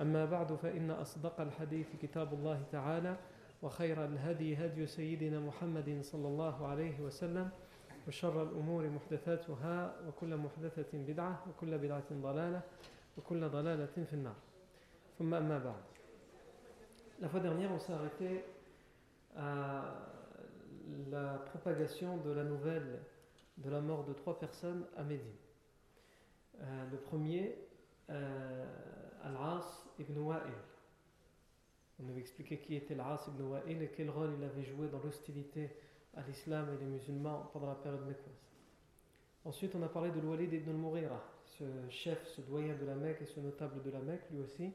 أما بعد فإن أصدق الحديث كتاب الله تعالى وخير الهدي هدي سيدنا محمد صلى الله عليه وسلم وشر الأمور محدثاتها وكل محدثة بدعة وكل بدعة ضلالة وكل ضلالة في النار ثم أما بعد La fois dernière, on s'est arrêté à la propagation de la nouvelle de la mort de trois personnes à Médine. Euh, le premier, euh, Al-As ibn. On avait expliqué qui était Al-As ibn Wa'il et quel rôle il avait joué dans l'hostilité à l'islam et les musulmans pendant la période mécoise. Ensuite, on a parlé de Walid ibn al-Mughira, ce chef, ce doyen de la Mecque et ce notable de la Mecque, lui aussi.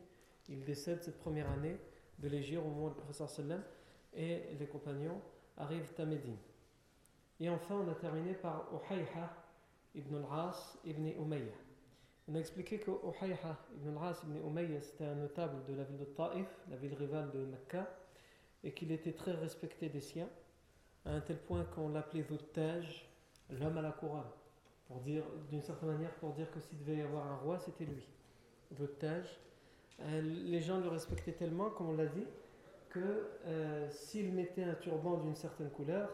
Il décède cette première année de l'Égypte au moment le professeur sallam et les compagnons arrivent à Médine. Et enfin, on a terminé par Uhayha ibn al-As ibn Umayya. On a expliqué que Uhayha ibn al-As ibn Umayya c'était un notable de la ville de Taif, la ville rivale de Mecca, et qu'il était très respecté des siens, à un tel point qu'on l'appelait Vuttaj, l'homme à la couronne, pour dire, d'une certaine manière, pour dire que s'il devait y avoir un roi, c'était lui. Vuttaj. Euh, les gens le respectaient tellement, comme on l'a dit, que euh, s'il mettait un turban d'une certaine couleur,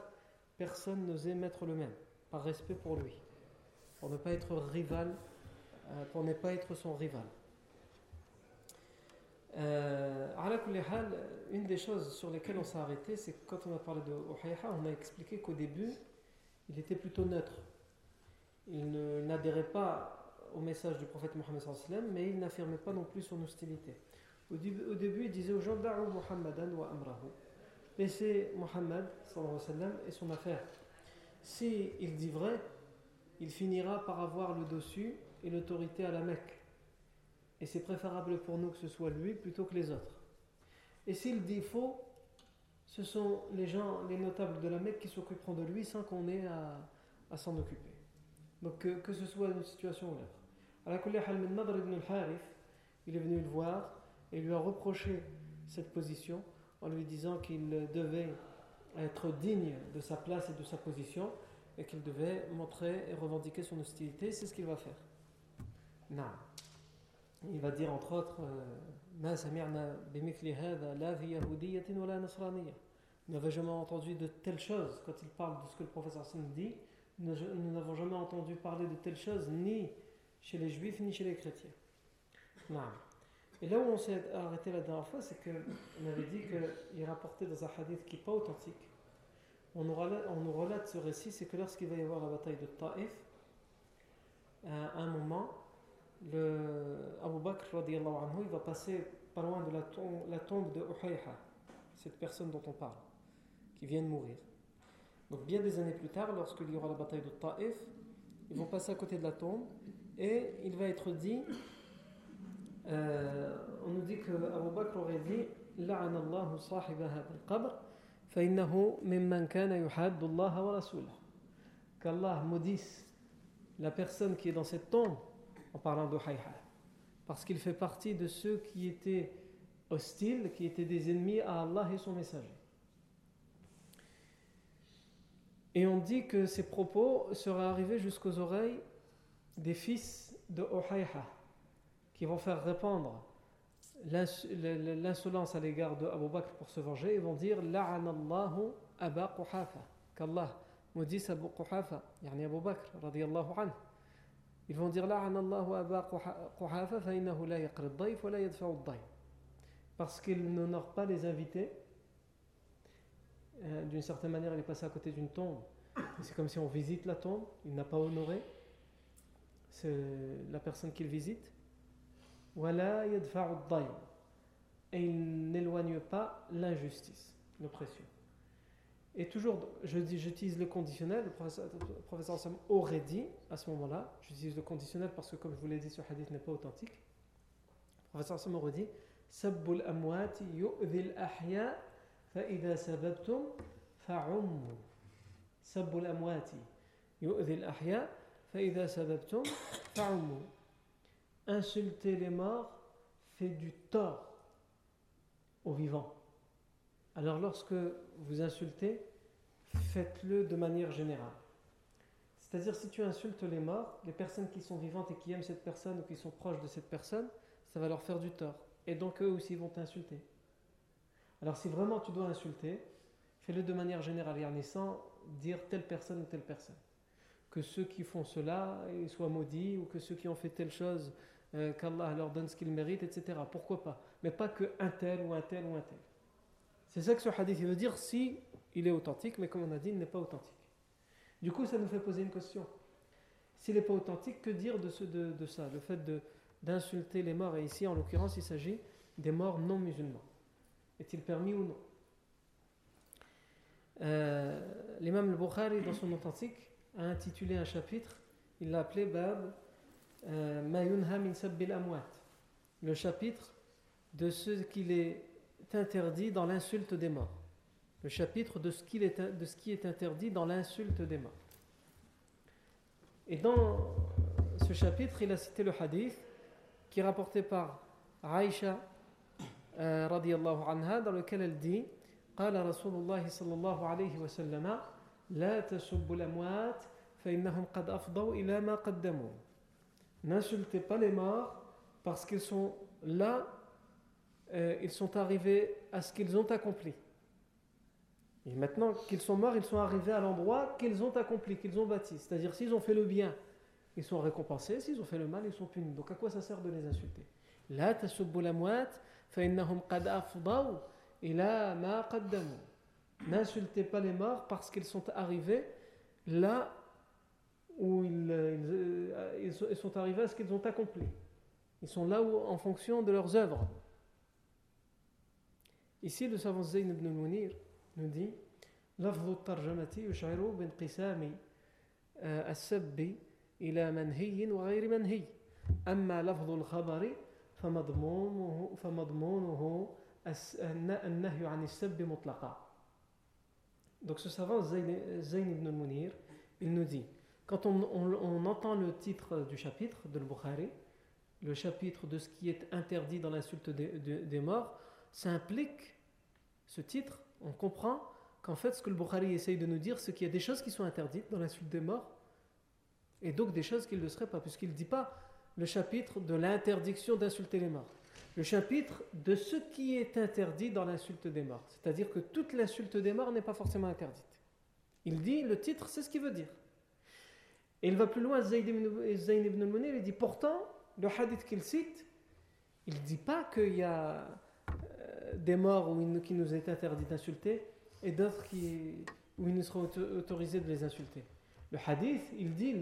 personne n'osait mettre le même, par respect pour lui, pour ne pas être rival, pour ne pas être son rival. Euh, une des choses sur lesquelles on s'est arrêté, c'est que quand on a parlé de Uhayha, on a expliqué qu'au début, il était plutôt neutre. Il n'adhérait pas au message du prophète Mohammed, mais il n'affirmait pas non plus son hostilité. Au début, il disait aux gens Muhammadan wa amrahu. Laissez Muhammad et son affaire. Si dit vrai, il finira par avoir le dessus et l'autorité à la Mecque. Et c'est préférable pour nous que ce soit lui plutôt que les autres. Et s'il dit faux, ce sont les gens, les notables de la Mecque qui s'occuperont de lui sans qu'on ait à, s'en occuper. Donc que, ce soit une situation ou l'autre. Al-Nadr ibn al-Harith, il est venu le voir et lui a reproché cette position en lui disant qu'il devait être digne de sa place et de sa position et qu'il devait montrer et revendiquer son hostilité. C'est ce qu'il va faire. Il va dire entre autres Nous n'avons jamais entendu de telles choses quand il parle de ce que le professeur Sin dit. Nous n'avons jamais entendu parler de telles choses ni chez les juifs ni chez les chrétiens. Et là où on s'est arrêté la dernière fois, c'est qu'on avait dit qu'il rapporté dans un hadith qui n'est pas authentique. On nous, relate, on nous relate ce récit, c'est que lorsqu'il va y avoir la bataille de Taif, à un moment, le Abu Bakr anhu, il va passer pas loin de la tombe, la tombe de Uhayha, cette personne dont on parle, qui vient de mourir. Donc bien des années plus tard, lorsqu'il y aura la bataille de Taif, ils vont passer à côté de la tombe et il va être dit euh, on nous dit que Abu Bakr aurait dit لعن الله صاحب هذا القبر فإنه ممن كان يحاد الله ورسوله qu'Allah maudisse la personne qui est dans cette tombe en parlant de Hayha. Parce qu'il fait partie de ceux qui étaient hostiles qui étaient des ennemis à Allah et son messager. Et on dit que ces propos seraient arrivés jusqu'aux oreilles des fils de Uhayha qui vont faire répandre l'insolence à l'égard de Abu Bakr pour se venger et vont dire La'anallahu Aba Quhafa qu'Allah maudisse Abu Quhafa yani Abu Bakr radiyallahu anhu ils vont dire parce qu'il n'honore pas les invités euh, d'une certaine manière, il est passé à côté d'une tombe. C'est comme si on visite la tombe, il n'a pas honoré la personne qu'il visite. Et il n'éloigne pas l'injustice, l'oppression. Et toujours, j'utilise le conditionnel, le professeur, le professeur aurait dit à ce moment-là, j'utilise le conditionnel parce que comme je vous l'ai dit, ce hadith n'est pas authentique. Le professeur Sam aurait dit Sabbul ahya sababtum fa'ummu. Sabbul ahya sababtum fa'ummu. Insulter les morts fait du tort aux vivants. Alors lorsque vous insultez, faites-le de manière générale. C'est-à-dire si tu insultes les morts, les personnes qui sont vivantes et qui aiment cette personne ou qui sont proches de cette personne, ça va leur faire du tort. Et donc eux aussi vont t'insulter. Alors si vraiment tu dois insulter, fais-le de manière générale, sans dire telle personne ou telle personne. Que ceux qui font cela soient maudits ou que ceux qui ont fait telle chose, euh, qu'Allah leur donne ce qu'ils méritent, etc. Pourquoi pas? Mais pas que un tel ou un tel ou un tel. C'est ça que ce hadith veut dire si il est authentique, mais comme on a dit, il n'est pas authentique. Du coup, ça nous fait poser une question. S'il n'est pas authentique, que dire de, ce, de, ça Le fait d'insulter les morts, et ici en l'occurrence il s'agit des morts non musulmans. Est-il permis ou non? Euh, L'imam al-Bukhari, dans son authentique, a intitulé un chapitre, il l'a appelé Bab euh, Mayunha min amwat. Le chapitre de ce qu'il est interdit dans l'insulte des morts. Le chapitre de ce, est, de ce qui est interdit dans l'insulte des morts. Et dans ce chapitre, il a cité le hadith qui est rapporté par Aïcha رضي الله عنها dans lequel elle dit قال رسول الله صلى الله عليه وسلم لا تسبوا الأموات فإنهم قد أفضوا إلى ما قدموا N'insultez pas les morts parce qu'ils sont là, euh, ils sont arrivés à ce qu'ils ont accompli. Et maintenant qu'ils sont morts, ils sont arrivés à l'endroit qu'ils ont accompli, qu'ils ont bâti. C'est-à-dire s'ils ont fait le bien, ils sont récompensés, s'ils ont fait le mal, ils sont punis. Donc à quoi ça sert de les insulter? La tasubbu l'amwat N'insultez pas les morts parce qu'ils sont arrivés là où ils, euh, ils, sont arrivés à ce qu'ils ont accompli. Ils sont là où, en fonction de leurs œuvres. Ici, le savant Zayn ibn Munir nous dit لفظ الترجمة يشعر بانقسام السب إلى منهي وغير منهي أما لفظ الخبر donc ce savant Zayn ibn Munir, il nous dit, quand on, entend le titre du chapitre de Bukhari, le chapitre de ce qui est interdit dans l'insulte des, morts, ça implique, ce titre, on comprend qu'en fait ce que le Bukhari essaye de nous dire, c'est qu'il y a des choses qui sont interdites dans l'insulte des morts, et donc des choses qu'il ne seraient pas, puisqu'il ne dit pas le chapitre de l'interdiction d'insulter les morts. Le chapitre de ce qui est interdit dans l'insulte des morts. C'est-à-dire que toute l'insulte des morts n'est pas forcément interdite. Il dit, le titre, c'est ce qu'il veut dire. Et il va plus loin, Zayn ibn al-Munir, il dit pourtant, le hadith qu'il cite, il ne dit pas qu'il y a des morts où qui nous est interdit d'insulter et d'autres où il nous sera autorisé de les insulter. Le hadith, il dit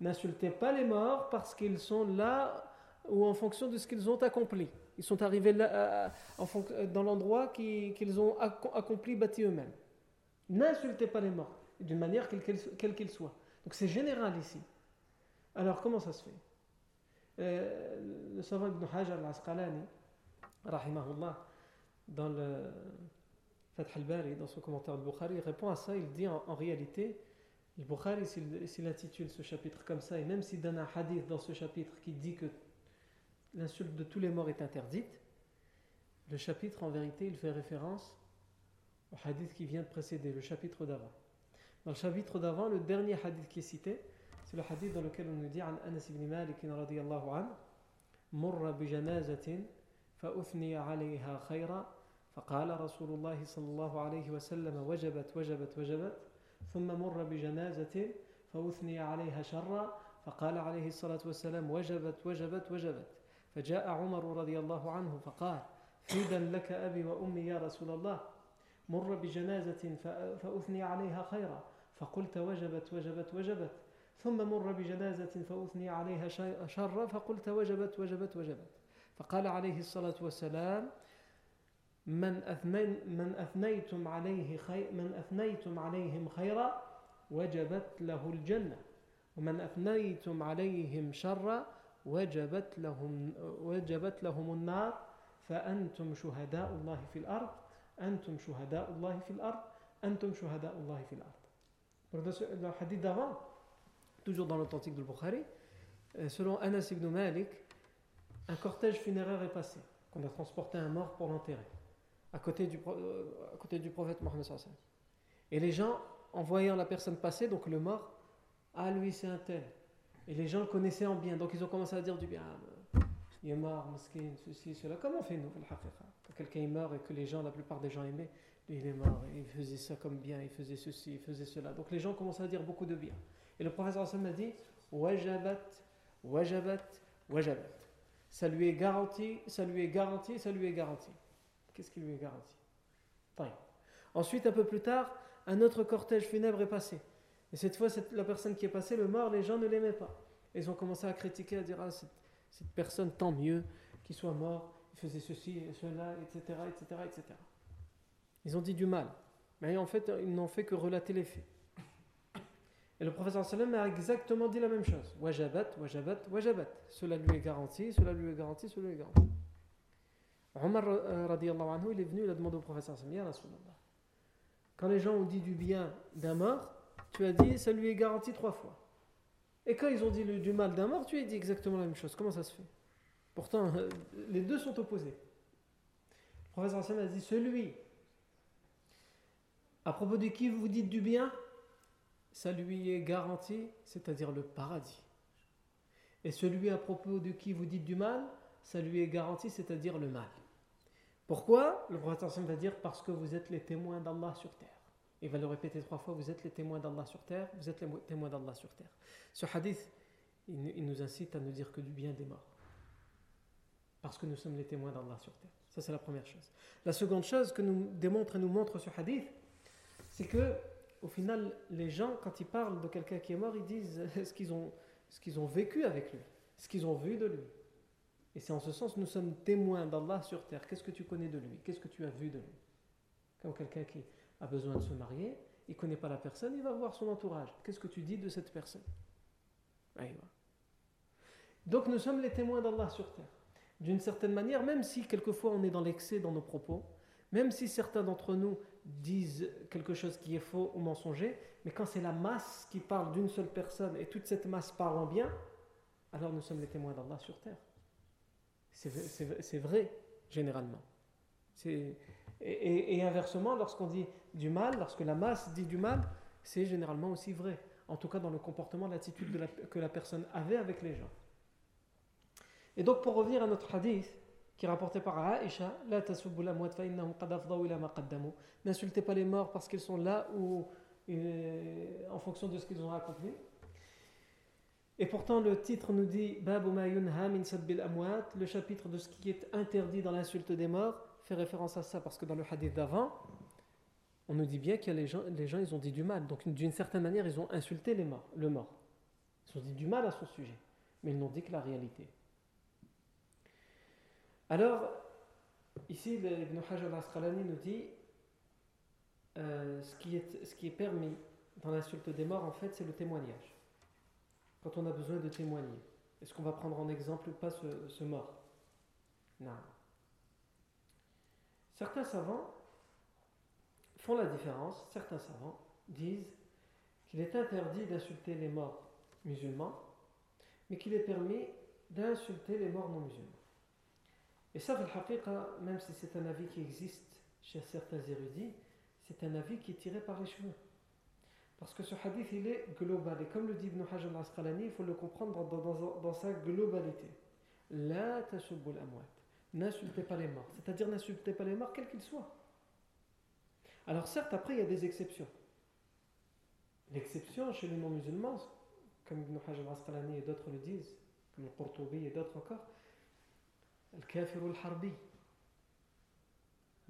N'insultez pas les morts parce qu'ils sont là ou en fonction de ce qu'ils ont accompli. Ils sont arrivés là, dans l'endroit qu'ils ont accompli, bâti eux-mêmes. N'insultez pas les morts, d'une manière quelle qu'ils soient. Donc c'est général ici. Alors comment ça se fait? Euh, Le savant Ibn Hajar al-Asqalani, rahimahullah, dans le Fath al-Bari, dans son commentaire de Bukhari, répond à ça, il dit en réalité, le Bukhari, s'il intitule ce chapitre comme ça, et même s'il donne un hadith dans ce chapitre qui dit que l'insulte de tous les morts est interdite, le chapitre, en vérité, il fait référence au hadith qui vient de précéder, le chapitre d'avant. Dans le chapitre d'avant, le dernier hadith qui est cité, c'est le hadith dans عن أنس بن مالك رضي الله عنه مر بجنازة فأثني عليها خيرا فقال رسول الله صلى الله عليه وسلم وجبت وجبت وجبت ثم مر بجنازة فأثني عليها شرا فقال عليه الصلاة والسلام وجبت وجبت وجبت. فجاء عمر رضي الله عنه فقال فدا لك أبي وأمي يا رسول الله. مر بجنازة فأثني عليها خيرا فقلت وجبت وجبت وجبت. ثم مر بجنازة فأثني عليها شرا فقلت وجبت وجبت وجبت. فقال عليه الصلاة والسلام من, من أثنيتم عليه خير من أثنيتم عليهم خيرا وجبت له الجنة. ومن أثنيتم عليهم شرا وجبت لهم وجبت لهم النار. فأنتم شهداء الله في الأرض أنتم شهداء الله في الأرض أنتم شهداء الله في الأرض. Le hadith d'avant toujours dans l'authentique du Bukhari euh, selon Anas ibn Malik un cortège funéraire est passé qu'on a transporté un mort pour l'enterrer à côté du, euh, à côté du prophète Mohammed et les gens en voyant la personne passer donc le mort ah lui c'est un tel et les gens le connaissaient en bien donc ils ont commencé à dire du bien il est mort, maskin, ceci, cela. Comment on fait nous, Quand quelqu'un meurt et que les gens, la plupart des gens aimaient, il est mort, il faisait ça comme bien, il faisait ceci, il faisait cela. Donc les gens commencent à dire beaucoup de bien. Et le professeur Hassan a dit Wajabat, wajabat, wajabat. Ça lui est garanti, ça lui est garanti, ça lui est garanti. Qu'est-ce qui lui est garanti? Ensuite, un peu plus tard, un autre cortège funèbre est passé. Et cette fois, la personne qui est passée, le mort, les gens ne l'aimaient pas. ils ont commencé à critiquer, à dire Ah, cette personne, tant mieux qu'il soit mort, il faisait ceci et cela, etc., etc., etc. Ils ont dit du mal. Mais en fait, ils n'ont fait que relater les faits. Et le professeur sallam a exactement dit la même chose. Wajabat, wajabat, wajabat. Cela lui est garanti, cela lui est garanti, cela lui est garanti. Omar euh, anhu, il est venu, il a demandé au professeur sallam, quand les gens ont dit du bien d'un mort, tu as dit, ça lui est garanti trois fois. Et quand ils ont dit du mal d'un mort, tu as dit exactement la même chose. Comment ça se fait? Pourtant, euh, les deux sont opposés. Le professeur Hassan a dit celui à propos de qui vous dites du bien, ça lui est garanti, c'est-à-dire le paradis. Et celui à propos de qui vous dites du mal, ça lui est garanti, c'est-à-dire le mal. Pourquoi? Le Hassan va dire parce que vous êtes les témoins d'Allah sur terre. Il va le répéter trois fois, vous êtes les témoins d'Allah sur terre, vous êtes les témoins d'Allah sur terre. Ce hadith, il, nous incite à ne dire que du bien des morts. Parce que nous sommes les témoins d'Allah sur terre. Ça, c'est la première chose. La seconde chose que nous démontre et nous montre ce hadith, c'est que, au final, les gens, quand ils parlent de quelqu'un qui est mort, ils disent ce qu'ils ont, ont vécu avec lui, ce qu'ils ont vu de lui. Et c'est en ce sens, nous sommes témoins d'Allah sur terre. Qu'est-ce que tu connais de lui? Qu'est-ce que tu as vu de lui? Comme quelqu'un qui a besoin de se marier, il ne connaît pas la personne, il va voir son entourage. Qu'est-ce que tu dis de cette personne? Donc nous sommes les témoins d'Allah sur terre. D'une certaine manière, même si quelquefois on est dans l'excès dans nos propos, même si certains d'entre nous disent quelque chose qui est faux ou mensonger, mais quand c'est la masse qui parle d'une seule personne et toute cette masse parle en bien, alors nous sommes les témoins d'Allah sur terre. C'est vrai, généralement. Et, inversement, lorsqu'on dit du mal, lorsque la masse dit du mal, c'est généralement aussi vrai. En tout cas dans le comportement, l'attitude que la personne avait avec les gens. Et donc pour revenir à notre hadith, qui est rapporté par Aisha, N'insultez pas les morts parce qu'ils sont là ou euh, en fonction de ce qu'ils ont accompli. Et pourtant, le titre nous dit le chapitre de ce qui est interdit dans l'insulte des morts fait référence à ça parce que dans le hadith d'avant, on nous dit bien que les gens, les gens ils ont dit du mal. Donc d'une certaine manière, ils ont insulté les morts, le mort. Ils ont dit du mal à son sujet, mais ils n'ont dit que la réalité. Alors, ici, Ibn Hajar al-Asqalani nous dit euh, ce, qui est, permis dans l'insulte des morts, en fait, c'est le témoignage. Quand on a besoin de témoigner. Est-ce qu'on va prendre en exemple pas ce, ce mort? Non. Certains savants font la différence, certains savants disent qu'il est interdit d'insulter les morts musulmans, mais qu'il est permis d'insulter les morts non musulmans. Et ça, même si c'est un avis qui existe chez certains érudits, c'est un avis qui est tiré par les cheveux. Parce que ce hadith, il est global. Et comme le dit Ibn Hajar al-Asqalani, il faut le comprendre dans, sa globalité. La tasubul amwat n'insultez pas les morts. C'est-à-dire n'insultez pas les morts, quels qu'ils soient. Alors certes, après, il y a des exceptions. L'exception chez les non-musulmans, comme Ibn Hajar al-Asqalani et d'autres le disent, comme le Qurtubi et d'autres encore,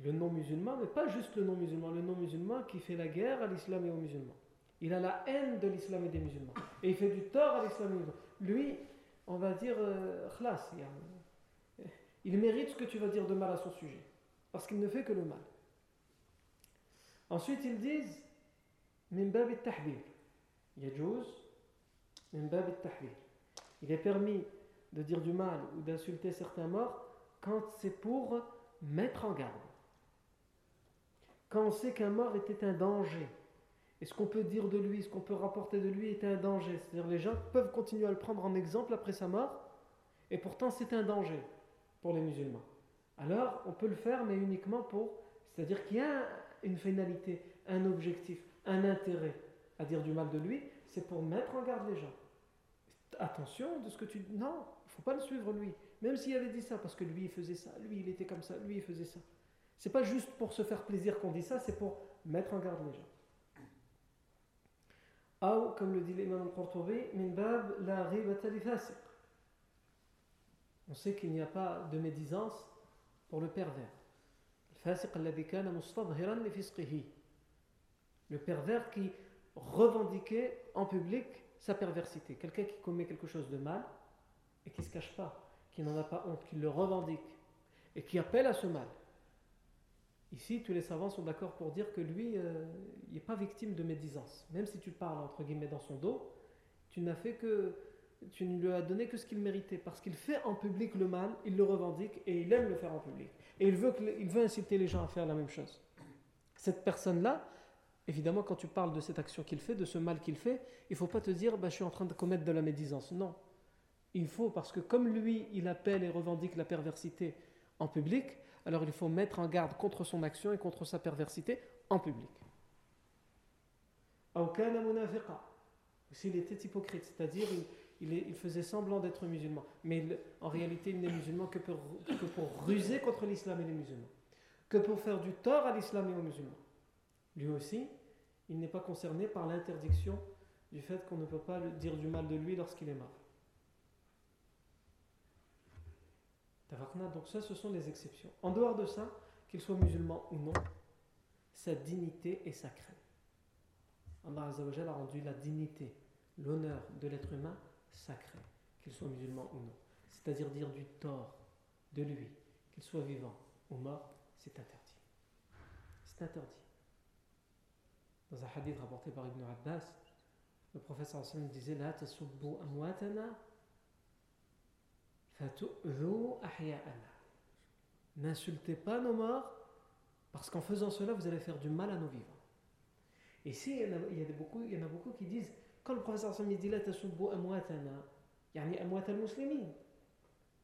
le non-musulman, mais pas juste le non-musulman, le non-musulman qui fait la guerre à l'islam et aux musulmans. Il a la haine de l'islam et des musulmans. Et il fait du tort à l'islam et aux musulmans. Lui, on va dire, euh, il mérite ce que tu vas dire de mal à son sujet. Parce qu'il ne fait que le mal. Ensuite, ils disent, Il est permis de dire du mal ou d'insulter certains morts quand c'est pour mettre en garde. Quand on sait qu'un mort était un danger. Et ce qu'on peut dire de lui, ce qu'on peut rapporter de lui est un danger. C'est-à-dire les gens peuvent continuer à le prendre en exemple après sa mort, et pourtant c'est un danger pour les musulmans. Alors on peut le faire, mais uniquement pour... C'est-à-dire qu'il y a une finalité, un objectif, un intérêt à dire du mal de lui, c'est pour mettre en garde les gens. Attention de ce que tu... Non, il ne faut pas le suivre lui. Même s'il avait dit ça, parce que lui il faisait ça, lui il était comme ça, lui il faisait ça. C'est pas juste pour se faire plaisir qu'on dit ça, c'est pour mettre en garde les gens. Ou, comme le dit l'imam al-Qurtubi, min bab la On sait qu'il n'y a pas de médisance pour le pervers. Le pervers qui revendiquait en public sa perversité. Quelqu'un qui commet quelque chose de mal et qui ne se cache pas, qui n'en a pas honte, qui le revendique et qui appelle à ce mal. Ici, tous les savants sont d'accord pour dire que lui, euh, il n'est pas victime de médisance. Même si tu parles entre guillemets dans son dos, tu n'as fait que tu ne lui as donné que ce qu'il méritait. Parce qu'il fait en public le mal, il le revendique et il aime le faire en public. Et il veut, il veut inciter les gens à faire la même chose. Cette personne-là, évidemment, quand tu parles de cette action qu'il fait, de ce mal qu'il fait, il ne faut pas te dire bah, je suis en train de commettre de la médisance. Non. Il faut, parce que comme lui, il appelle et revendique la perversité en public, alors il faut mettre en garde contre son action et contre sa perversité en public. S'il était hypocrite, c'est-à-dire il, faisait semblant d'être musulman, mais en réalité il n'est musulman que pour, que pour ruser contre l'islam et les musulmans, que pour faire du tort à l'islam et aux musulmans. Lui aussi, il n'est pas concerné par l'interdiction du fait qu'on ne peut pas dire du mal de lui lorsqu'il est mort. Donc ça, ce sont les exceptions. En dehors de ça, qu'il soit musulman ou non, sa dignité est sacrée. Allah a rendu la dignité, l'honneur de l'être humain sacré, qu'il soit musulman ou non. C'est-à-dire dire du tort de lui, qu'il soit vivant ou mort, c'est interdit. C'est interdit. Dans un hadith rapporté par Ibn Abbas, le professeur disait La tasubbu amwatana N'insultez pas nos morts, parce qu'en faisant cela, vous allez faire du mal à nos vivants. Et ici, il y, en a, beaucoup, il y en a beaucoup qui disent, quand le professeur dit al-muslimin,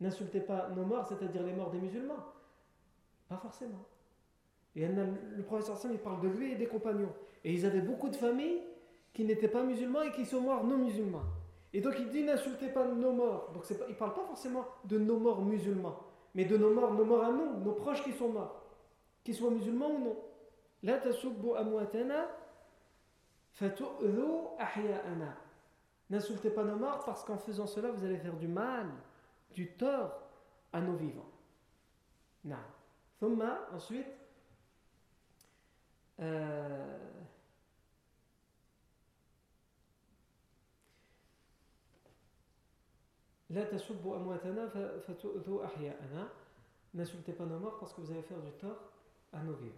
n'insultez pas nos morts, c'est-à-dire les morts des musulmans. Pas forcément. Et le professeur Hassan, il parle de lui et des compagnons. Et ils avaient beaucoup de familles qui n'étaient pas musulmans et qui sont morts non musulmans. Et donc il dit n'insultez pas nos morts. Donc il ne parle pas forcément de nos morts musulmans, mais de nos morts, nos morts à nous, nos proches qui sont morts, qu'ils soient musulmans ou non. La. N'insultez pas nos morts parce qu'en faisant cela vous allez faire du mal, du tort à nos vivants. Non. Thumma, ensuite, euh, N'insultez pas nos morts parce que vous allez faire du tort à nos vivants.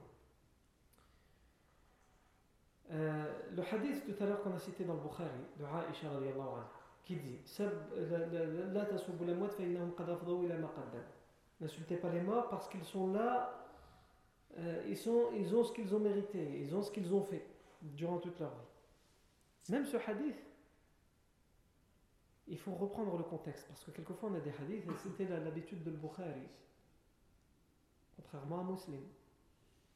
Euh, le hadith tout à l'heure qu'on a cité dans le Bukhari de Aisha radiallahu anha qui dit. N'insultez pas les morts parce qu'ils sont là, euh, ils, sont, ils ont ce qu'ils ont mérité, ils ont ce qu'ils ont fait durant toute leur vie. Même ce hadith, il faut reprendre le contexte parce que quelquefois on a des hadiths et c'était l'habitude de Bukhari. Contrairement à Muslim.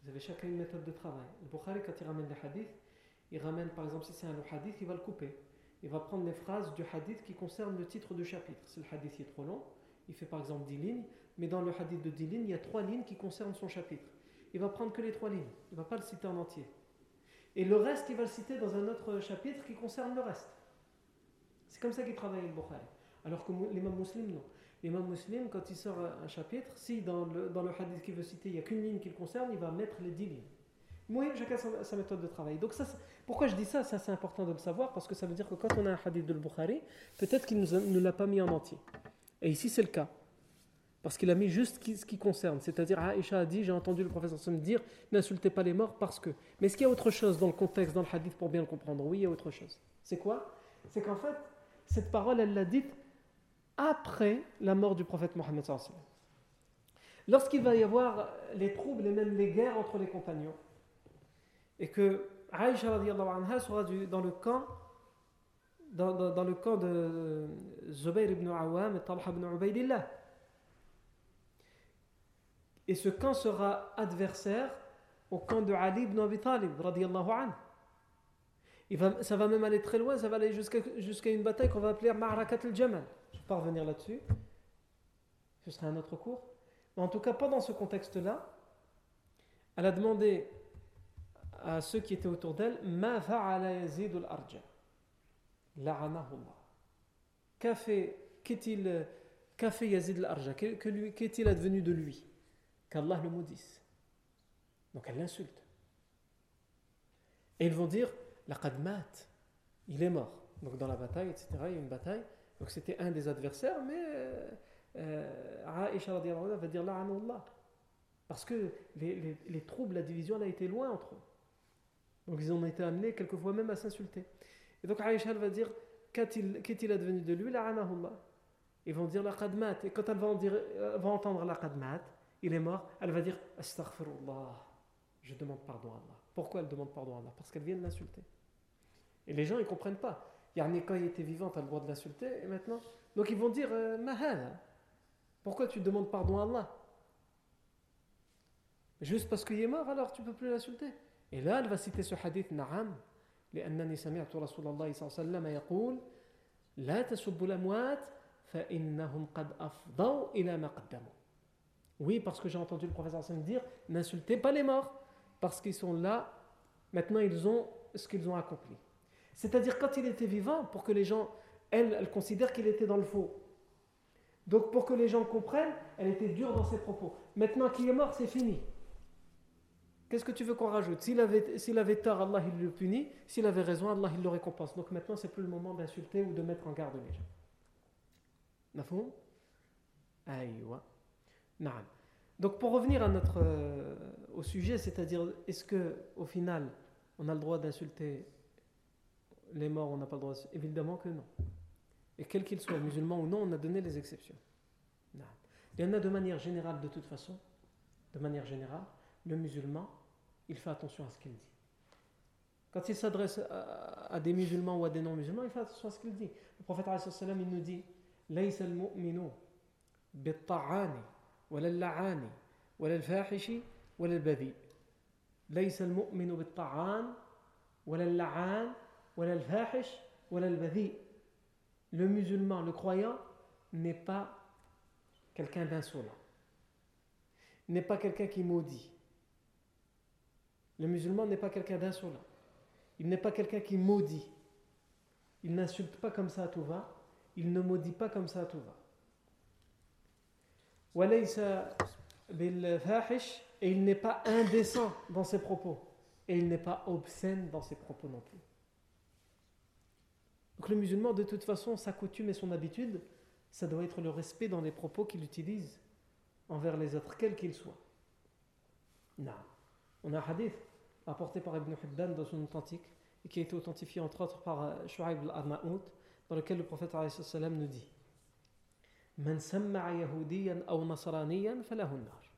Vous avez chacun une méthode de travail. Le Bukhari, quand il ramène des hadiths, il ramène par exemple si c'est un hadith, il va le couper. Il va prendre les phrases du hadith qui concernent le titre du chapitre. Si le hadith est trop long, il fait par exemple 10 lignes, mais dans le hadith de 10 lignes, il y a 3 lignes qui concernent son chapitre. Il va prendre que les 3 lignes, il ne va pas le citer en entier. Et le reste, il va le citer dans un autre chapitre qui concerne le reste. C'est comme ça qu'il travaille le Bukhari. Alors que l'imam muslim, non. L'imam muslim, quand il sort un chapitre, si dans le, dans le hadith qu'il veut citer, il n'y a qu'une ligne qui le concerne, il va mettre les dix lignes. Oui, chacun sa, méthode de travail. Donc ça, pourquoi je dis ça? Ça c'est important de le savoir parce que ça veut dire que quand on a un hadith de Bukhari, peut-être qu'il ne l'a pas mis en entier. Et ici c'est le cas. Parce qu'il a mis juste ce qui concerne. C'est-à-dire, Aïcha a dit, j'ai entendu le professeur me dire, n'insultez pas les morts parce que. Mais est-ce qu'il y a autre chose dans le contexte, dans le hadith, pour bien le comprendre? Oui, il y a autre chose. C'est quoi? C'est qu'en fait, cette parole, elle l'a dite après la mort du prophète Mohammed. Lorsqu'il va y avoir les troubles et même les guerres entre les compagnons, et que Aïcha anha sera dans le camp dans, le camp de Zubayr ibn Awam et Talha ibn Ubaidillah. Et ce camp sera adversaire au camp de Ali ibn Abi Talib, anhu. Ça va même aller très loin, ça va aller jusqu'à une bataille qu'on va appeler Ma'rakat al-Jamal. Je ne vais pas revenir là-dessus. Ce sera un autre cours. Mais en tout cas, pas dans ce contexte-là. Elle a demandé à ceux qui étaient autour d'elle Ma fa'ala Yazid al-Arja? La'anahullah. Qu'a fait, qu'est-il, qu'a fait Yazid al-Arja? Qu'est-il advenu de lui? Qu'Allah le maudisse. Donc elle l'insulte. Et ils vont dire Laqad mat. Il est mort. Donc dans la bataille, etc., il y a une bataille. Donc c'était un des adversaires, mais euh, euh, Aisha va dire La'anullah. Parce que les, les, les, troubles, la division, elle a été loin entre eux. Donc ils ont été amenés quelquefois même à s'insulter. Et donc Aïcha va dire Qu'est-il advenu de lui? Ils vont dire la qadmat. Et quand elle va, dire, va entendre la qadmat, il est mort, elle va dire Astaghfirullah. Je demande pardon à Allah. Pourquoi elle demande pardon à Allah? Parce qu'elle vient de l'insulter. Et les gens, ils ne comprennent pas. Yani, quand il était vivant, tu as le droit de l'insulter, et maintenant. Donc ils vont dire euh, Mahal, pourquoi tu demandes pardon à Allah Juste parce qu'il est mort, alors tu ne peux plus l'insulter. Et là, elle va citer ce hadith Na'am, لأنني سمعت رسول الله صلى الله عليه وسلم يقول لا تسبوا الأموات فإنهم قد أفضوا إلى ما قدموا Oui, parce que j'ai entendu le professeur Hassan dire n'insultez pas les morts, parce qu'ils sont là, maintenant ils ont ce qu'ils ont accompli. C'est-à-dire, quand il était vivant, pour que les gens, elle, elle considère qu'il était dans le faux. Donc, pour que les gens comprennent, elle était dure dans ses propos. Maintenant qu'il est mort, c'est fini. Qu'est-ce que tu veux qu'on rajoute? S'il avait, avait tort, Allah il le punit. S'il avait raison, Allah il le récompense. Donc maintenant, c'est plus le moment d'insulter ou de mettre en garde les gens. Nafoum Aïwa. Donc pour revenir à notre, euh, au sujet, c'est-à-dire, est-ce que au final, on a le droit d'insulter les morts, on n'a pas le droit Évidemment que non. Et quel qu'il soit, musulman ou non, on a donné les exceptions. Il y en a de manière générale, de toute façon, de manière générale, le musulman, il fait attention à ce qu'il dit. Quand il s'adresse à, des musulmans ou à des non-musulmans, il fait attention à ce qu'il dit. Le prophète il nous dit ليس المؤمن بالطعان ولا اللعان ولا الفاحش ولا البذيء ليس المؤمن بالطعان ولا اللعان le musulman, le croyant, n'est pas quelqu'un d'insolent, n'est pas quelqu'un qui maudit. Le musulman n'est pas quelqu'un d'insolent, il n'est pas quelqu'un qui maudit. Il n'insulte pas comme ça à tout va, il ne maudit pas comme ça à tout va. Et il n'est pas indécent dans ses propos, et il n'est pas obscène dans ses propos non plus. Donc le musulman, de toute façon, sa coutume et son habitude, ça doit être le respect dans les propos qu'il utilise envers les autres, quels qu'ils soient. Non. On a un hadith apporté par Ibn Hibban dans son authentique et qui a été authentifié entre autres par euh, Shu'aib al-Arnaout dans lequel le prophète nous dit من سمع يهوديا أو نصرانيا فله النار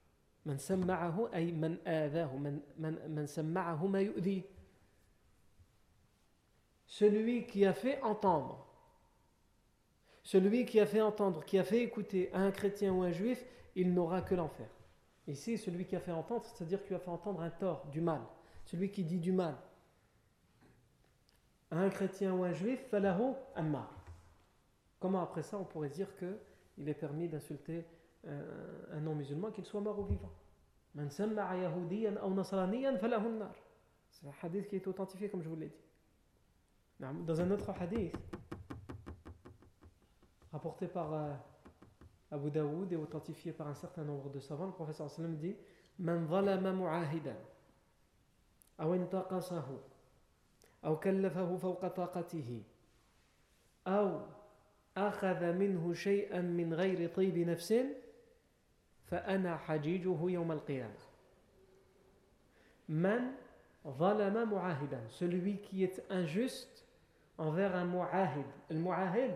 من سمعه أي من آذاه من, من, من سمعه ما يؤذيه celui qui a fait entendre celui qui a fait entendre qui a fait écouter à un chrétien ou un juif il n'aura que l'enfer Ici, celui qui a fait entendre, c'est-à-dire qui a fait entendre un tort, du mal. Celui qui dit du mal. À un chrétien ou un juif, falahu amma. Comment après ça, on pourrait dire qu'il est permis d'insulter un, non-musulman, qu'il soit mort ou vivant? C'est un hadith qui est authentifié, comme je vous l'ai dit. Dans un autre hadith, rapporté par euh, Abu Daoud est authentifié par un certain nombre de savants. Le professeur sallam dit Man zalama mu'ahidan أو انتقصه أو كلفه فوق طاقته أو أخذ منه شيئا من غير طيب نفس فأنا حجيجه يوم القيامة من ظلم معاهدا celui qui est injuste envers un mu'ahid le mu'ahid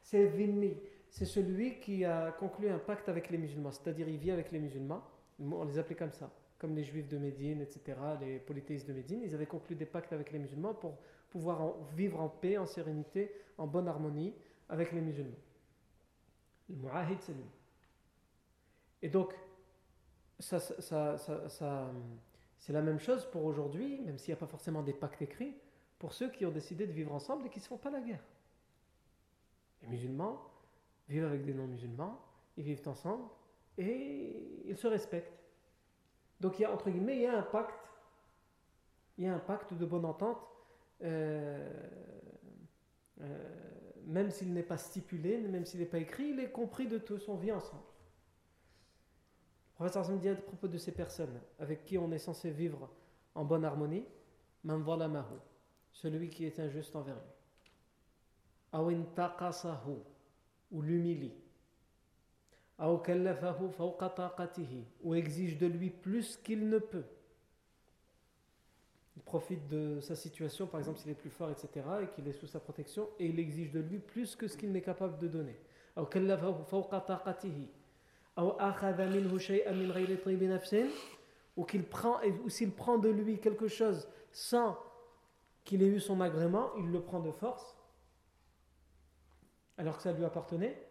c'est dhimmi c'est celui qui a conclu un pacte avec les musulmans, c'est-à-dire il vit avec les musulmans, on les appelait comme ça, comme les juifs de Médine, etc., les polythéistes de Médine, ils avaient conclu des pactes avec les musulmans pour pouvoir vivre en paix, en sérénité, en bonne harmonie avec les musulmans. Le mu'ahid, c'est lui. Et donc, ça, c'est la même chose pour aujourd'hui, même s'il n'y a pas forcément des pactes écrits, pour ceux qui ont décidé de vivre ensemble et qui ne se font pas la guerre. Les musulmans, vivent avec des non-musulmans, ils vivent ensemble et ils se respectent. Donc il y a entre guillemets, il y a un pacte, il y a un pacte de bonne entente, euh, euh, même s'il n'est pas stipulé, même s'il n'est pas écrit, il est compris de tous, on vit ensemble. Le professeur Hassan dit à propos de ces personnes avec qui on est censé vivre en bonne harmonie, celui qui est injuste envers lui ou l'humilie ou exige de lui plus qu'il ne peut. Il profite de sa situation, par exemple s'il est plus fort, etc., et qu'il est sous sa protection, et il exige de lui plus que ce qu'il n'est capable de donner. Ou qu'il prend, ou s'il prend de lui quelque chose sans qu'il ait eu son agrément, il le prend de force alors que ça lui appartenait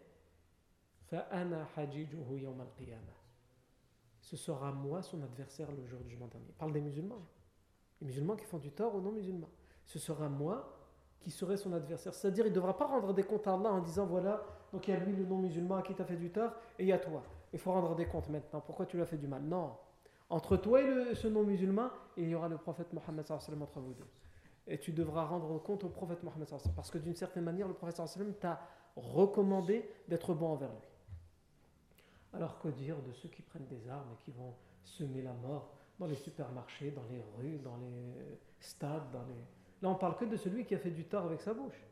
ce sera moi son adversaire le jour du jugement dernier. Il parle des musulmans. Les musulmans qui font du tort aux non-musulmans. Ce sera moi qui serai son adversaire. C'est-à-dire, il ne devra pas rendre des comptes à Allah en disant voilà, donc il y a lui le non-musulman à qui tu as fait du tort, et il y a toi. Il faut rendre des comptes maintenant. Pourquoi tu lui as fait du mal? Non. Entre toi et ce non-musulman, il y aura le prophète Mohammed entre vous deux et tu devras rendre compte au prophète Mohammed parce que d'une certaine manière le prophète t'a recommandé d'être bon envers lui. Alors que dire de ceux qui prennent des armes et qui vont semer la mort dans les supermarchés, dans les rues, dans les stades, dans les... Là on parle que de celui qui a fait du tort avec sa bouche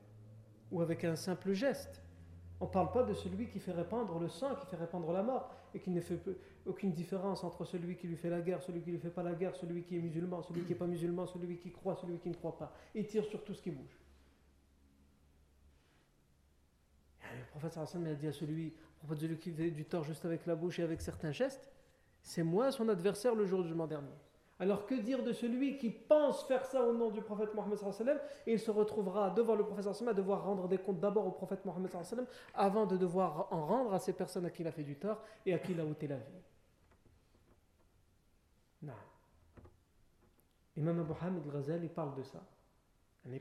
ou avec un simple geste. On ne parle pas de celui qui fait répandre le sang, qui fait répandre la mort, et qui ne fait aucune différence entre celui qui lui fait la guerre, celui qui ne lui fait pas la guerre, celui qui est musulman, celui qui n'est pas musulman, celui qui croit, celui qui ne croit pas. Il tire sur tout ce qui bouge. le prophète Hassan a dit à celui, qui fait du tort juste avec la bouche et avec certains gestes, c'est moi son adversaire le jour du jugement dernier. Alors que dire de celui qui pense faire ça au nom du prophète Mohammed et il se retrouvera devant le prophète à devoir rendre des comptes d'abord au prophète Mohammed avant de devoir en rendre à ces personnes à qui il a fait du tort et à qui il a ôté la vie. Non. Imam Abu Hamid al-Ghazali parle de ça.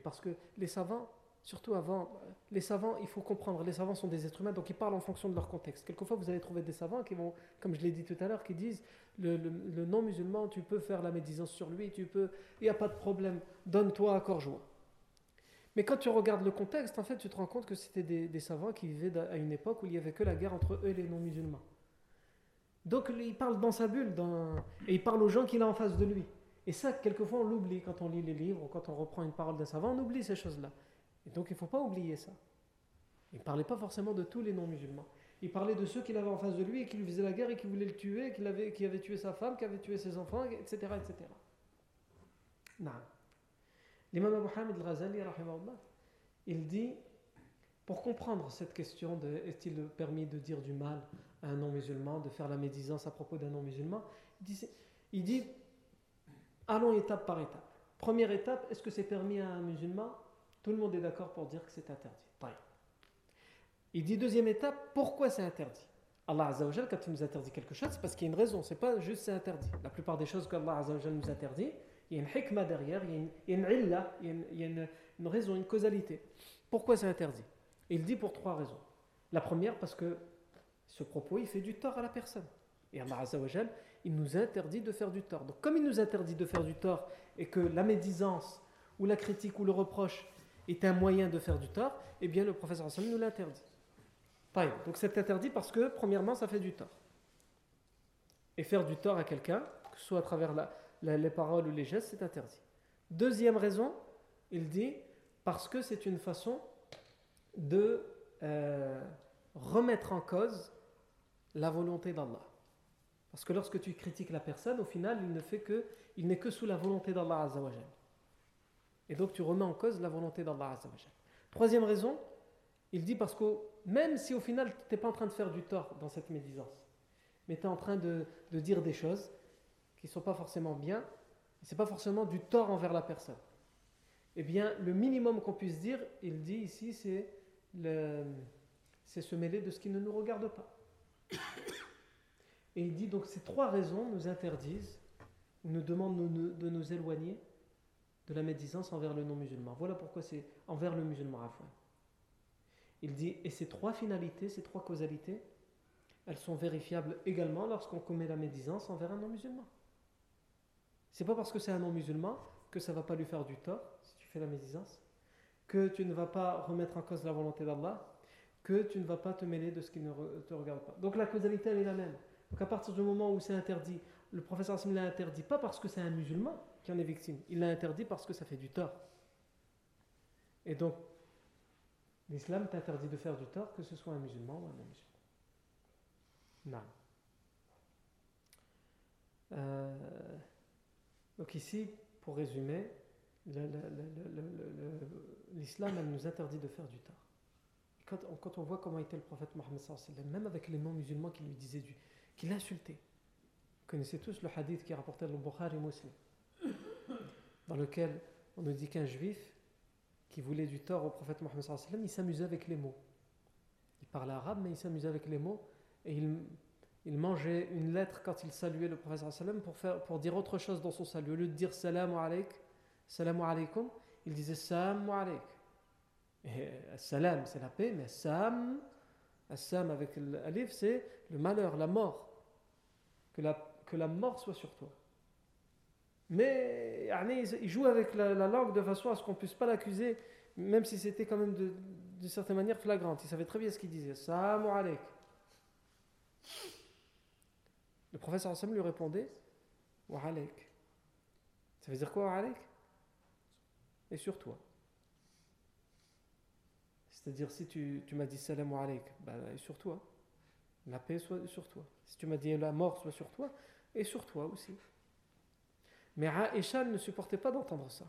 Parce que les savants Surtout avant, les savants, il faut comprendre, les savants sont des êtres humains, donc ils parlent en fonction de leur contexte. Quelquefois, vous allez trouver des savants qui vont, comme je l'ai dit tout à l'heure, qui disent le, non-musulman, tu peux faire la médisance sur lui, tu peux, il n'y a pas de problème, donne-toi à corps joie. Mais quand tu regardes le contexte, en fait, tu te rends compte que c'était des, savants qui vivaient à une époque où il n'y avait que la guerre entre eux et les non-musulmans. Donc, il parle dans sa bulle, et il parle aux gens qu'il a en face de lui. Et ça, quelquefois, on l'oublie quand on lit les livres ou quand on reprend une parole d'un savant, on oublie ces choses-là donc il ne faut pas oublier ça. Il ne parlait pas forcément de tous les non-musulmans. Il parlait de ceux qu'il avait en face de lui et qui lui faisaient la guerre et qui voulaient le tuer, qui avait, qui avait tué sa femme, qui avait tué ses enfants, etc. etc. L'imam Abu Hamid al-Ghazali, il dit, pour comprendre cette question de est-il permis de dire du mal un non-musulman, de faire la médisance à propos d'un non-musulman, il dit, allons étape par étape. Première étape, est-ce que c'est permis à un musulman? Tout le monde est d'accord pour dire que c'est interdit. Il dit deuxième étape, pourquoi c'est interdit? Allah Azzawajal, quand il nous interdit quelque chose, c'est parce qu'il y a une raison, c'est pas juste c'est interdit. La plupart des choses qu'Allah Azzawajal nous interdit, il y a une hikmah derrière, il y a une, il y a une, il y a une, raison, une causalité. Pourquoi c'est interdit? Il dit pour trois raisons. La première, parce que ce propos, il fait du tort à la personne. Et Allah Azzawajal, il nous interdit de faire du tort. Donc comme il nous interdit de faire du tort et que la médisance ou la critique ou le reproche est un moyen de faire du tort, eh bien le professeur Hassan nous l'interdit. Donc c'est interdit parce que, premièrement, ça fait du tort. Et faire du tort à quelqu'un, que ce soit à travers les paroles ou les gestes, c'est interdit. Deuxième raison, il dit parce que c'est une façon de euh, remettre en cause la volonté d'Allah. Parce que lorsque tu critiques la personne, au final, il ne fait que, il n'est que sous la volonté d'Allah Azzawajal. Et donc tu remets en cause la volonté d'Allah Azzawajal. Troisième raison, il dit parce que même si au final tu n'es pas en train de faire du tort dans cette médisance, mais tu es en train de, de, dire des choses qui ne sont pas forcément bien, ce n'est pas forcément du tort envers la personne. Eh bien, le minimum qu'on puisse dire, il dit ici, c'est se mêler de ce qui ne nous regarde pas. Et il dit donc ces trois raisons nous interdisent, nous demandent de nous éloigner de la médisance envers le non-musulman. Voilà pourquoi c'est envers le musulman à Il dit, et ces trois finalités, ces trois causalités, elles sont vérifiables également lorsqu'on commet la médisance envers un non-musulman. C'est pas parce que c'est un non-musulman que ça va pas lui faire du tort si tu fais la médisance, que tu ne vas pas remettre en cause la volonté d'Allah, que tu ne vas pas te mêler de ce qui ne te regarde pas. Donc la causalité elle est la même. Donc à partir du moment où c'est interdit, le professeur Hassim l'a interdit pas parce que c'est un musulman qui en est victime, il l'a interdit parce que ça fait du tort. Et donc l'islam t'interdit de faire du tort que ce soit un musulman ou un non-musulman. Non. Euh, donc ici, pour résumer, l'islam nous interdit de faire du tort. Quand, on voit comment était le prophète Mohammed, même avec les non-musulmans qui lui disaient du, qui l'insultaient. Vous connaissez tous le hadith qui dans le Bukhari Muslim, dans lequel on nous dit qu'un juif qui voulait du tort au prophète Mohammed, il s'amusait avec les mots. Il parlait arabe, mais il s'amusait avec les mots et il, mangeait une lettre quand il saluait le prophète pour, faire, pour dire autre chose dans son salut. Au lieu de dire salam alayk, salam alaykum, il disait salam alayk. Et salam, c'est la paix, mais sam, sam avec l'alif, c'est le malheur, la mort. Que la, que la mort soit sur toi. Mais il joue avec la, langue de façon à ce qu'on ne puisse pas l'accuser, même si c'était quand même de certaine manière flagrante. Il savait très bien ce qu'il disait. Salam alayk. Le professeur Hassan lui répondait Wa Ça veut dire quoi, Wa Et sur toi. C'est-à-dire, si tu, m'as dit salam wa ben, et sur toi. La paix soit sur toi. Si tu m'as dit la mort soit sur toi, et sur toi aussi. Mais Aïcha ne supportait pas d'entendre ça.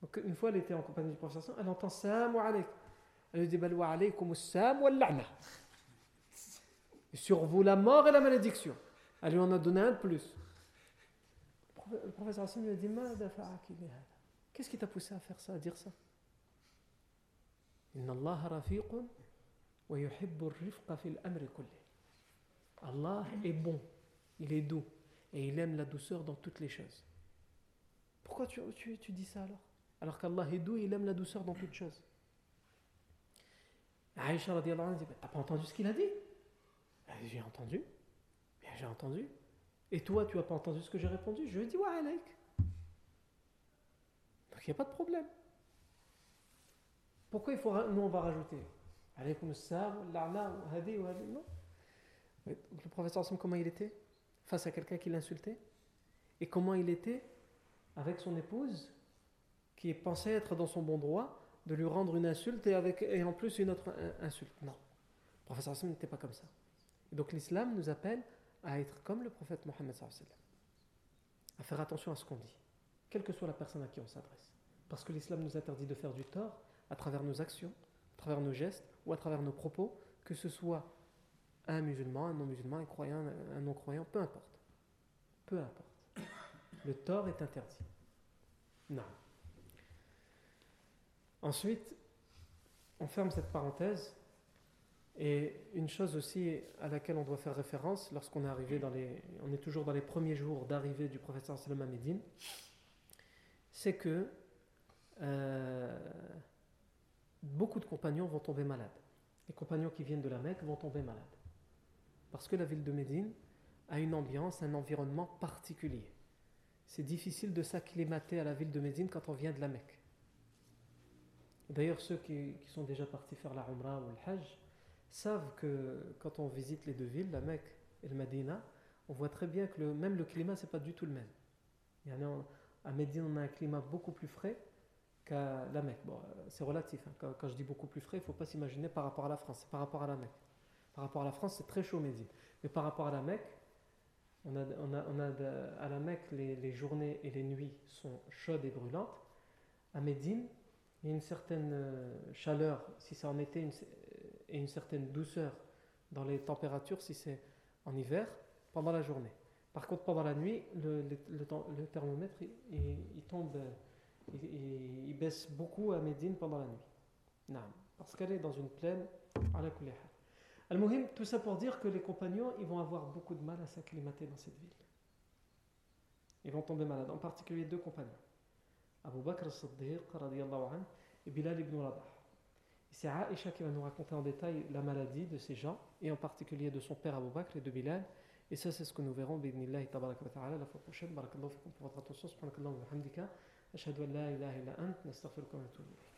Donc, une fois, elle était en compagnie du professeur, elle entend salam wa Elle lui dit Bal wa alaykum salam wa Sur vous la mort et la malédiction. Elle lui en a donné un de plus. Le professeur Hassan lui a dit Qu'est-ce qui t'a poussé à faire ça, à dire ça? Allah est bon, il est doux et il aime la douceur dans toutes les choses. Pourquoi tu, tu, tu dis ça alors? Alors qu'Allah est doux il aime la douceur dans toutes choses. Aïcha dit T'as pas entendu ce qu'il a dit? J'ai entendu j'ai entendu. Et toi, tu n'as pas entendu ce que j'ai répondu? Je lui ai dit, ouais. Donc il n'y a pas de problème. Pourquoi il faut, nous on va rajouter? Non? Le professeur Hassan, comment il était face à quelqu'un qui l'insultait? Et comment il était avec son épouse qui pensait être dans son bon droit de lui rendre une insulte et, avec, et en plus une autre insulte? Non. Le professeur Hassan n'était pas comme ça. Donc l'islam nous appelle à être comme le prophète Mohammed à faire attention à ce qu'on dit, quelle que soit la personne à qui on s'adresse. Parce que l'islam nous interdit de faire du tort à travers nos actions, à travers nos gestes ou à travers nos propos, que ce soit un musulman, un non-musulman, un croyant, un non-croyant, peu importe. Peu importe. Le tort est interdit. Non. Ensuite, on ferme cette parenthèse et une chose aussi à laquelle on doit faire référence lorsqu'on est arrivé dans les, on est toujours dans les premiers jours d'arrivée du professeur Salom à c'est que euh, beaucoup de compagnons vont tomber malades. Les compagnons qui viennent de la Mecque vont tomber malades. Parce que la ville de Médine a une ambiance, un environnement particulier. C'est difficile de s'acclimater à la ville de Médine quand on vient de la Mecque. D'ailleurs, ceux qui, sont déjà partis faire la Umrah ou le Hajj, savent que quand on visite les deux villes, la Mecque et le Medina, on voit très bien que même le climat, c'est pas du tout le même. À Médine, on a un climat beaucoup plus frais qu'à la Mecque. Bon, euh, c'est relatif. Hein. Quand, je dis beaucoup plus frais, il ne faut pas s'imaginer par rapport à la France, par rapport à la Mecque. Par rapport à la France, c'est très chaud Médine. Mais par rapport à la Mecque, on a, à la Mecque, les, journées et les nuits sont chaudes et brûlantes. À Médine, il y a une certaine euh, chaleur si c'est en été une, et une certaine douceur dans les températures si c'est en hiver pendant la journée. Par contre, pendant la nuit, le, thermomètre il, tombe, il, baisse beaucoup à Médine pendant la nuit. Parce qu'elle est dans une plaine à la Al-Muhim, tout ça pour dire que les compagnons ils vont avoir beaucoup de mal à s'acclimater dans cette ville. Ils vont tomber malades, en particulier deux compagnons. Abu Bakr as-Siddiq et Bilal ibn Rabah. C'est Aisha qui va nous raconter en détail la maladie de ces gens, et en particulier de son père Abu Bakr et de Bilal. Et ça, c'est ce que nous verrons, ta'ala, la fois prochaine. Barakallahu fikum pour votre attention. Subhanakallahu wa hamdika. أشهد أن لا إله إلا أنت نستغفرك ونتوب إليك.